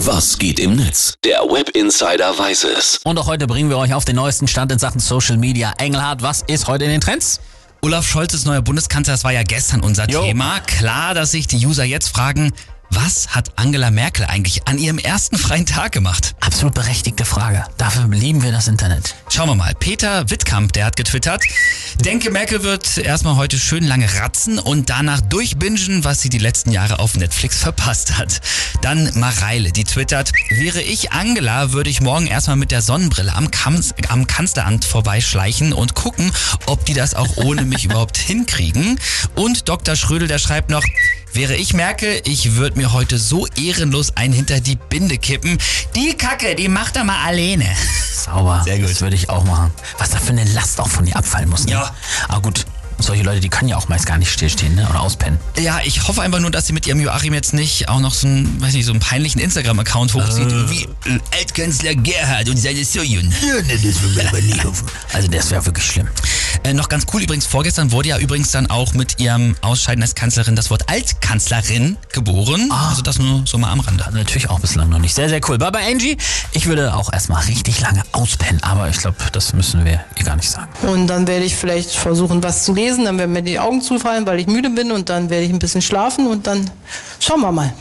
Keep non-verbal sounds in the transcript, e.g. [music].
Was geht im Netz? Der Web Insider weiß es. Und auch heute bringen wir euch auf den neuesten Stand in Sachen Social Media. Engelhardt, was ist heute in den Trends? Olaf Scholz ist neuer Bundeskanzler, das war ja gestern unser Jo. Thema. Klar, dass sich die User jetzt fragen, was hat Angela Merkel eigentlich an ihrem ersten freien Tag gemacht? Absolut berechtigte Frage. Dafür lieben wir das Internet. Schauen wir mal. Peter Wittkamp, der hat getwittert, denke Merkel wird erstmal heute schön lange ratzen und danach durchbingen, was sie die letzten Jahre auf Netflix verpasst hat. Dann Mareile, die twittert, wäre ich Angela, würde ich morgen erstmal mit der Sonnenbrille am, Kanz am Kanzleramt vorbeischleichen und gucken, ob die das auch ohne mich [laughs] überhaupt hinkriegen. Und Dr. Schrödel, der schreibt noch, Wäre ich Merkel, ich würde mir heute so ehrenlos einen hinter die Binde kippen. Die Kacke, die macht er mal alleine. Sauber. Sehr gut. Das würde ich auch machen. Was da für eine Last auch von dir abfallen muss. Ne? Ja. Aber gut, solche Leute, die können ja auch meist gar nicht stillstehen ne? oder auspennen. Ja, ich hoffe einfach nur, dass sie mit ihrem Joachim jetzt nicht auch noch so einen, weiß nicht, so einen peinlichen Instagram-Account hochzieht. Wie äh, Altkanzler Gerhard und seine Sohn. Ja, das [laughs] will man aber nie hoffen. Also das wäre wirklich schlimm. Äh, noch ganz cool übrigens, vorgestern wurde ja übrigens dann auch mit ihrem Ausscheiden als Kanzlerin das Wort Altkanzlerin geboren. Also das nur so mal am Rande. Natürlich auch bislang noch nicht. Sehr, sehr cool. Bei Angie. Ich würde auch erstmal richtig lange auspennen, aber ich glaube, das müssen wir ihr gar nicht sagen. Und dann werde ich vielleicht versuchen, was zu lesen. Dann werden mir die Augen zufallen, weil ich müde bin. Und dann werde ich ein bisschen schlafen. Und dann schauen wir mal.